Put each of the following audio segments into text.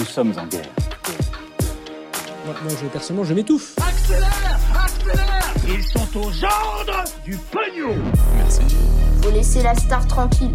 Nous sommes en guerre. Moi, moi, je, personnellement, je m'étouffe. Accélère Accélère Ils sont aux ordres du pognon Faut laisser la star tranquille.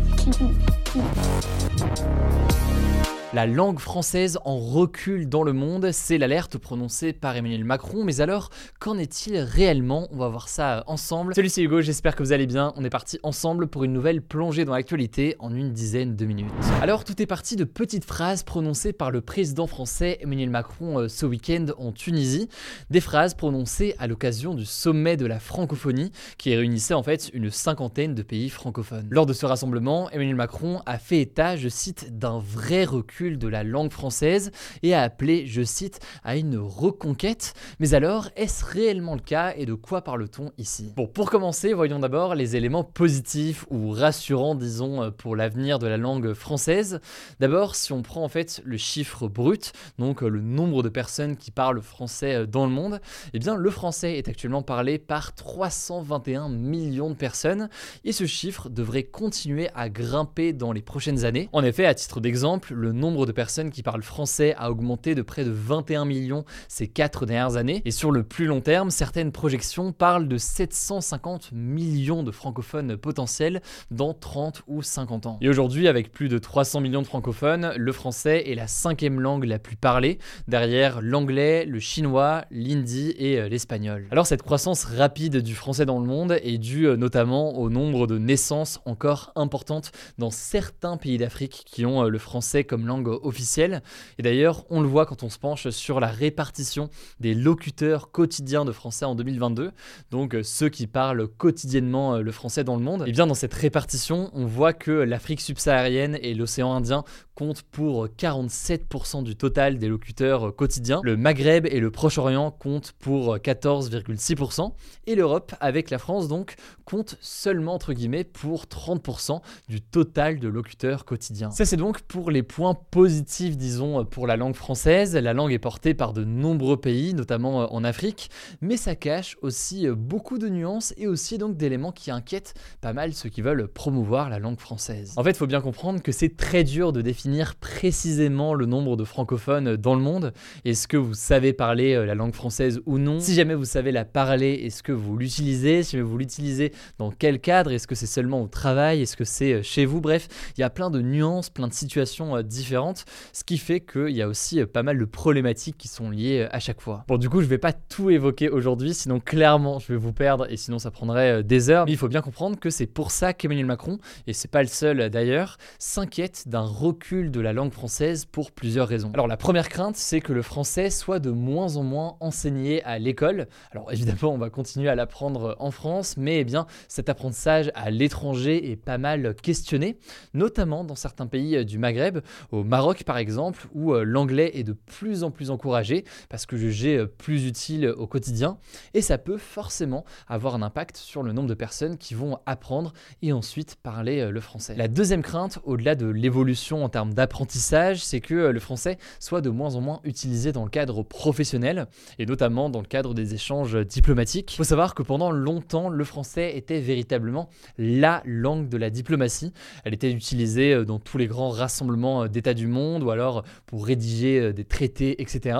La langue française en recul dans le monde, c'est l'alerte prononcée par Emmanuel Macron. Mais alors, qu'en est-il réellement? On va voir ça ensemble. Salut, c'est Hugo, j'espère que vous allez bien. On est parti ensemble pour une nouvelle plongée dans l'actualité en une dizaine de minutes. Alors, tout est parti de petites phrases prononcées par le président français Emmanuel Macron euh, ce week-end en Tunisie. Des phrases prononcées à l'occasion du sommet de la francophonie qui réunissait en fait une cinquantaine de pays francophones. Lors de ce rassemblement, Emmanuel Macron a fait état, je cite, d'un vrai recul de la langue française et a appelé, je cite, à une reconquête. Mais alors, est-ce réellement le cas et de quoi parle-t-on ici? Bon, pour commencer, voyons d'abord les éléments positifs ou rassurants, disons, pour l'avenir de la langue française. D'abord, si on prend en fait le chiffre brut, donc le nombre de personnes qui parlent français dans le monde, eh bien le français est actuellement parlé par 321 millions de personnes et ce chiffre devrait continuer à grimper dans les prochaines années. En effet, à titre d'exemple, le nombre de personnes qui parlent français a augmenté de près de 21 millions ces quatre dernières années. Et sur le plus long terme, certaines projections parlent de 750 millions de francophones potentiels dans 30 ou 50 ans. Et aujourd'hui, avec plus de 300 millions de francophones, le français est la cinquième langue la plus parlée, derrière l'anglais, le chinois, l'hindi et euh, l'espagnol. Alors cette croissance rapide du français dans le monde est due euh, notamment au nombre de naissances encore importantes dans certains pays d'Afrique qui ont euh, le français comme langue officielle. Et d'ailleurs, on le voit quand on se penche sur la répartition des locuteurs quotidiens de français en 2022, donc euh, ceux qui parlent quotidiennement euh, le français dans le monde. Et bien dans cette répartition, on voit que l'Afrique subsaharienne et l'océan Indien comptent pour 47% du total des locuteurs euh, quotidiens. Le Maghreb et le Proche-Orient comptent pour 14,6%. Et l'Europe, avec la France donc, compte seulement entre guillemets pour 30% du total de locuteurs quotidiens. Ça c'est donc pour les points positifs, disons, pour la langue française. La langue est portée par de nombreux pays, notamment euh, en Afrique, mais ça cache aussi euh, beaucoup de nuances et aussi donc d'éléments qui inquiètent pas mal ceux qui veulent promouvoir la langue française. En fait, il faut bien comprendre que c'est très dur de définir précisément le nombre de francophones dans le monde. Est-ce que vous savez parler euh, la langue française ou non? Si jamais vous savez la parler, est-ce que vous l'utilisez? Si vous l'utilisez, dans quel cadre? Est-ce que c'est seulement au travail? Est-ce que c'est chez vous? Bref, il y a plein de nuances, plein de situations différentes, ce qui fait qu'il y a aussi euh, pas mal de problématiques qui sont liées euh, à chaque fois. Bon, du coup, je vais pas tout évoquer aujourd'hui, sinon clairement je vais vous perdre et sinon ça prendrait euh, des heures. Mais il faut bien comprendre que c'est pour ça qu'Emmanuel Macron, et c'est pas le seul d'ailleurs, s'inquiète d'un recul de la langue française pour plusieurs raisons. Alors la première crainte, c'est que le français soit de moins en moins enseigné à l'école. Alors évidemment, on va continuer à l'apprendre en France, mais eh bien cet apprentissage à l'étranger est pas mal questionné, notamment dans certains pays du Maghreb au Maroc par exemple, où euh, l'anglais est de plus en plus encouragé parce que jugé euh, plus utile au quotidien, et ça peut forcément avoir un impact sur le nombre de personnes qui vont apprendre et ensuite parler euh, le français. La deuxième crainte, au-delà de l'évolution en termes d'apprentissage, c'est que le français soit de moins en moins utilisé dans le cadre professionnel, et notamment dans le cadre des échanges diplomatiques. Il faut savoir que pendant longtemps, le français était véritablement la langue de la diplomatie. Elle était utilisée dans tous les grands rassemblements d'état du monde ou alors pour rédiger euh, des traités, etc.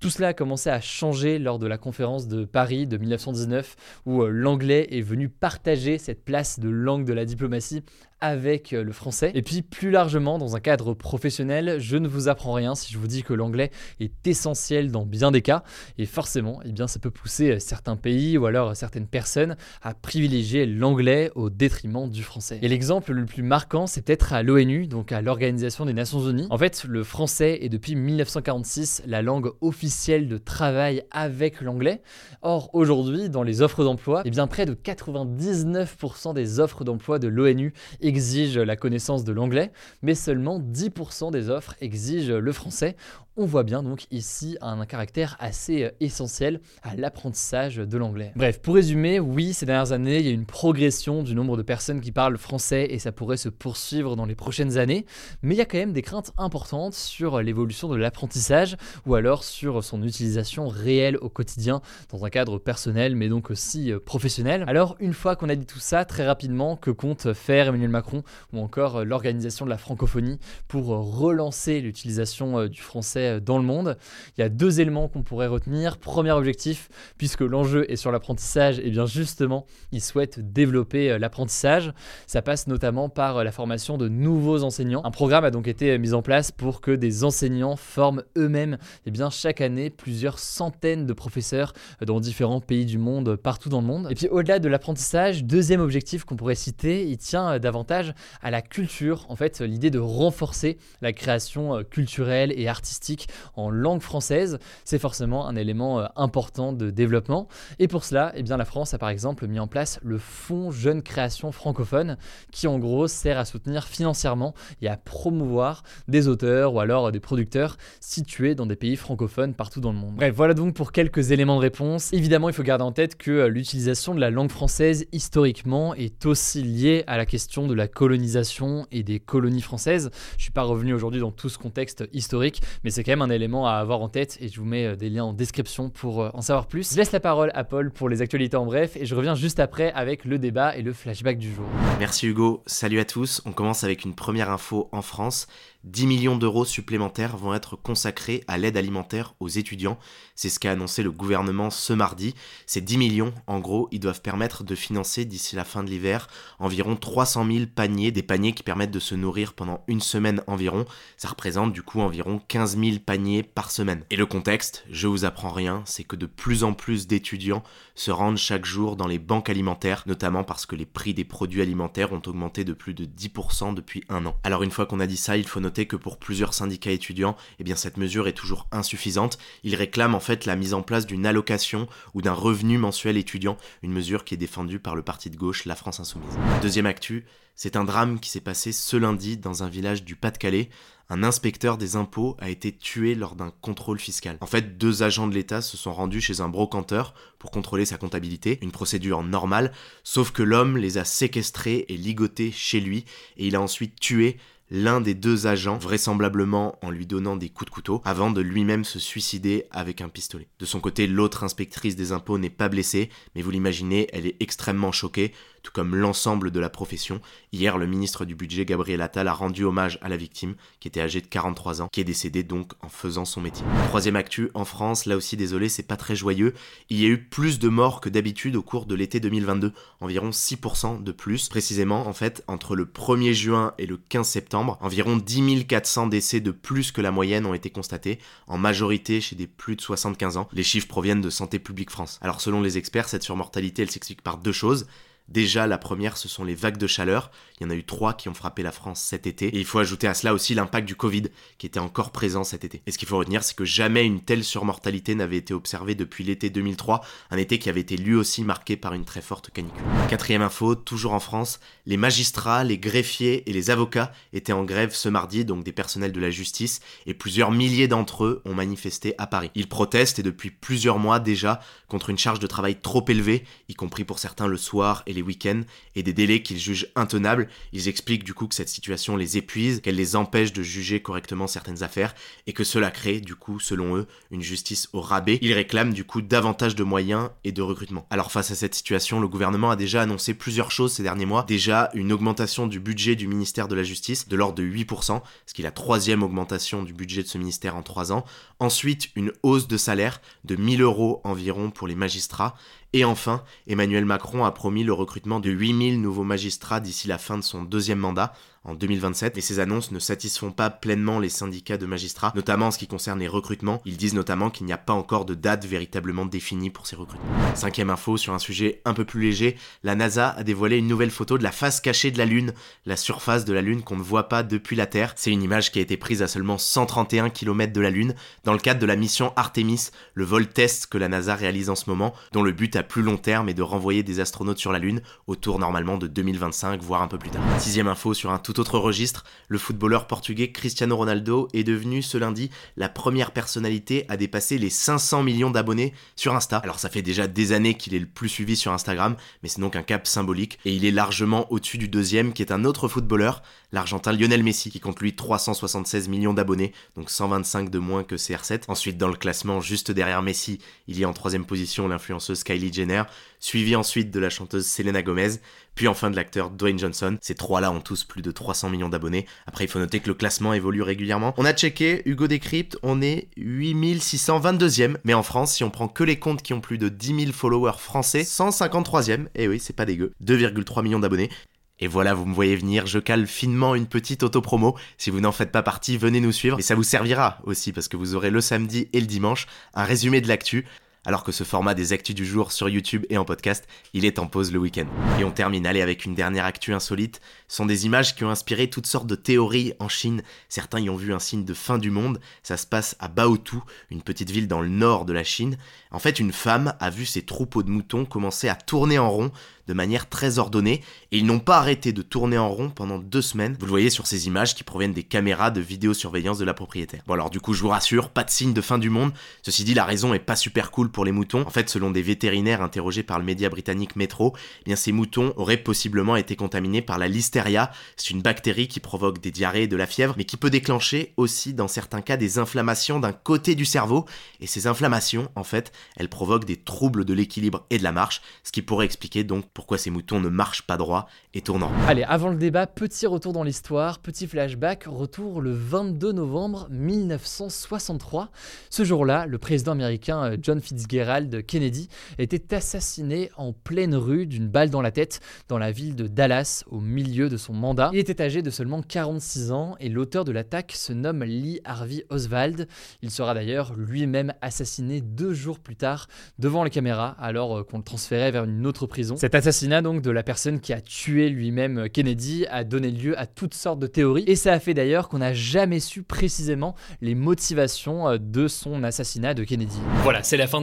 Tout cela a commencé à changer lors de la conférence de Paris de 1919 où euh, l'anglais est venu partager cette place de langue de la diplomatie avec euh, le français. Et puis plus largement, dans un cadre professionnel, je ne vous apprends rien si je vous dis que l'anglais est essentiel dans bien des cas. Et forcément, eh bien, ça peut pousser euh, certains pays ou alors certaines personnes à privilégier l'anglais au détriment du français. Et l'exemple le plus marquant, c'est peut-être à l'ONU, donc à l'Organisation des Nations Unies. En fait, le français est depuis 1946 la langue officielle de travail avec l'anglais. Or, aujourd'hui, dans les offres d'emploi, eh bien, près de 99% des offres d'emploi de l'ONU exigent la connaissance de l'anglais, mais seulement 10% des offres exigent le français on voit bien donc ici un caractère assez euh, essentiel à l'apprentissage de l'anglais. Bref, pour résumer, oui, ces dernières années, il y a une progression du nombre de personnes qui parlent français et ça pourrait se poursuivre dans les prochaines années, mais il y a quand même des craintes importantes sur l'évolution de l'apprentissage ou alors sur son utilisation réelle au quotidien dans un cadre personnel mais donc aussi euh, professionnel. Alors, une fois qu'on a dit tout ça, très rapidement, que compte faire Emmanuel Macron ou encore euh, l'organisation de la francophonie pour relancer l'utilisation du français euh, dans le monde. Il y a deux éléments qu'on pourrait retenir. Premier objectif, puisque l'enjeu est sur l'apprentissage, et eh bien justement, ils souhaitent développer euh, l'apprentissage. Ça passe notamment par euh, la formation de nouveaux enseignants. Un programme a donc été mis en place pour que des enseignants forment eux-mêmes et eh bien chaque année plusieurs centaines de professeurs dans différents pays du monde, partout dans le monde. Et puis au-delà de l'apprentissage, deuxième objectif qu'on pourrait citer, il tient davantage à la culture. En fait, l'idée de renforcer la création culturelle et artistique en langue française, c'est forcément un élément euh, important de développement. Et pour cela, eh bien, la France a par exemple mis en place le Fonds Jeune Création Francophone, qui en gros sert à soutenir financièrement et à promouvoir des auteurs ou alors des producteurs situés dans des pays francophones partout dans le monde. Bref, voilà donc pour quelques éléments de réponse. Évidemment, il faut garder en tête que euh, l'utilisation de la langue française historiquement est aussi liée à la question de la colonisation et des colonies françaises. Je suis pas revenu aujourd'hui dans tout ce contexte historique, mais c'est quand même un élément à avoir en tête et je vous mets euh, des liens en description pour euh, en savoir plus. Je laisse la parole à Paul pour les actualités en bref et je reviens juste après avec le débat et le flashback du jour. Merci Hugo, salut à tous. On commence avec une première info en France. 10 millions d'euros supplémentaires vont être consacrés à l'aide alimentaire aux étudiants. C'est ce qu'a annoncé le gouvernement ce mardi. Ces 10 millions, en gros, ils doivent permettre de financer d'ici la fin de l'hiver environ 300 000 paniers, des paniers qui permettent de se nourrir pendant une semaine environ. Ça représente du coup environ 15 000 paniers par semaine. Et le contexte, je vous apprends rien, c'est que de plus en plus d'étudiants se rendent chaque jour dans les banques alimentaires, notamment parce que les prix des produits alimentaires ont augmenté de plus de 10% depuis un an. Alors une fois qu'on a dit ça, il faut noter que pour plusieurs syndicats étudiants, eh cette mesure est toujours insuffisante. Ils réclament en fait la mise en place d'une allocation ou d'un revenu mensuel étudiant, une mesure qui est défendue par le parti de gauche La France Insoumise. Deuxième actu, c'est un drame qui s'est passé ce lundi dans un village du Pas-de-Calais. Un inspecteur des impôts a été tué lors d'un contrôle fiscal. En fait, deux agents de l'État se sont rendus chez un brocanteur pour contrôler sa comptabilité, une procédure normale, sauf que l'homme les a séquestrés et ligotés chez lui et il a ensuite tué l'un des deux agents, vraisemblablement en lui donnant des coups de couteau, avant de lui-même se suicider avec un pistolet. De son côté, l'autre inspectrice des impôts n'est pas blessée, mais vous l'imaginez, elle est extrêmement choquée, tout comme l'ensemble de la profession. Hier, le ministre du Budget, Gabriel Attal, a rendu hommage à la victime, qui était âgée de 43 ans, qui est décédée donc en faisant son métier. Troisième actu, en France, là aussi désolé, c'est pas très joyeux. Il y a eu plus de morts que d'habitude au cours de l'été 2022, environ 6% de plus. Précisément, en fait, entre le 1er juin et le 15 septembre, environ 10 400 décès de plus que la moyenne ont été constatés, en majorité chez des plus de 75 ans. Les chiffres proviennent de Santé publique France. Alors selon les experts, cette surmortalité, elle s'explique par deux choses. Déjà, la première, ce sont les vagues de chaleur. Il y en a eu trois qui ont frappé la France cet été. Et il faut ajouter à cela aussi l'impact du Covid, qui était encore présent cet été. Et ce qu'il faut retenir, c'est que jamais une telle surmortalité n'avait été observée depuis l'été 2003, un été qui avait été lui aussi marqué par une très forte canicule. Quatrième info, toujours en France, les magistrats, les greffiers et les avocats étaient en grève ce mardi, donc des personnels de la justice, et plusieurs milliers d'entre eux ont manifesté à Paris. Ils protestent, et depuis plusieurs mois déjà, contre une charge de travail trop élevée, y compris pour certains le soir et les week-ends et des délais qu'ils jugent intenables. Ils expliquent du coup que cette situation les épuise, qu'elle les empêche de juger correctement certaines affaires et que cela crée du coup, selon eux, une justice au rabais. Ils réclament du coup davantage de moyens et de recrutement. Alors face à cette situation, le gouvernement a déjà annoncé plusieurs choses ces derniers mois. Déjà une augmentation du budget du ministère de la Justice de l'ordre de 8%, ce qui est la troisième augmentation du budget de ce ministère en trois ans. Ensuite, une hausse de salaire de 1000 euros environ pour les magistrats et enfin, Emmanuel Macron a promis le recrutement de 8000 nouveaux magistrats d'ici la fin de son deuxième mandat. en 2027. Mais ces annonces ne satisfont pas pleinement les syndicats de magistrats, notamment en ce qui concerne les recrutements. Ils disent notamment qu'il n'y a pas encore de date véritablement définie pour ces recrutements. Cinquième info sur un sujet un peu plus léger, la NASA a dévoilé une nouvelle photo de la face cachée de la Lune, la surface de la Lune qu'on ne voit pas depuis la Terre. C'est une image qui a été prise à seulement 131 km de la Lune dans le cadre de la mission Artemis, le vol test que la NASA réalise en ce moment, dont le but à plus long terme est de renvoyer des astronautes sur la Lune autour normalement de 2025, voire un peu plus tard. Sixième info sur un tout autre registre, le footballeur portugais Cristiano Ronaldo est devenu ce lundi la première personnalité à dépasser les 500 millions d'abonnés sur Insta. Alors ça fait déjà des années qu'il est le plus suivi sur Instagram, mais c'est donc un cap symbolique, et il est largement au-dessus du deuxième qui est un autre footballeur, l'Argentin Lionel Messi, qui compte lui 376 millions d'abonnés, donc 125 de moins que CR7. Ensuite dans le classement, juste derrière Messi, il y a en troisième position l'influenceuse Kylie Jenner, suivi ensuite de la chanteuse Selena Gomez, puis enfin de l'acteur Dwayne Johnson. Ces trois-là ont tous plus de 300 millions d'abonnés. Après, il faut noter que le classement évolue régulièrement. On a checké, Hugo Décrypte, on est 8622e, mais en France, si on prend que les comptes qui ont plus de 10 000 followers français, 153e, et oui, c'est pas dégueu, 2,3 millions d'abonnés. Et voilà, vous me voyez venir, je cale finement une petite auto-promo. Si vous n'en faites pas partie, venez nous suivre. Et ça vous servira aussi, parce que vous aurez le samedi et le dimanche un résumé de l'actu alors que ce format des actus du jour sur YouTube et en podcast, il est en pause le week-end. Et on termine, allez, avec une dernière actu insolite. Ce sont des images qui ont inspiré toutes sortes de théories en Chine. Certains y ont vu un signe de fin du monde. Ça se passe à Baotou, une petite ville dans le nord de la Chine. En fait, une femme a vu ses troupeaux de moutons commencer à tourner en rond de manière très ordonnée, et ils n'ont pas arrêté de tourner en rond pendant deux semaines. Vous le voyez sur ces images qui proviennent des caméras de vidéosurveillance de la propriétaire. Bon alors du coup, je vous rassure, pas de signe de fin du monde. Ceci dit, la raison est pas super cool pour les moutons. En fait, selon des vétérinaires interrogés par le média britannique Metro, eh bien ces moutons auraient possiblement été contaminés par la listeria. C'est une bactérie qui provoque des diarrhées et de la fièvre, mais qui peut déclencher aussi dans certains cas des inflammations d'un côté du cerveau. Et ces inflammations, en fait, elles provoquent des troubles de l'équilibre et de la marche, ce qui pourrait expliquer donc pourquoi ces moutons ne marchent pas droit et tournant. Allez, avant le débat, petit retour dans l'histoire, petit flashback, retour le 22 novembre 1963. Ce jour-là, le président américain euh, John Fitzgerald Kennedy était assassiné en pleine rue d'une balle dans la tête dans la ville de Dallas au milieu de son mandat. Il était âgé de seulement 46 ans et l'auteur de l'attaque se nomme Lee Harvey Oswald. Il sera d'ailleurs lui-même assassiné deux jours plus tard devant les caméras alors euh, qu'on le transférait vers une autre prison. Cet assassinat donc de la personne qui a tué lui-même Kennedy a donné lieu à toutes sortes de théories et ça a fait d'ailleurs qu'on n'a jamais su précisément les motivations euh, de son assassinat de Kennedy. Voilà, c'est la fin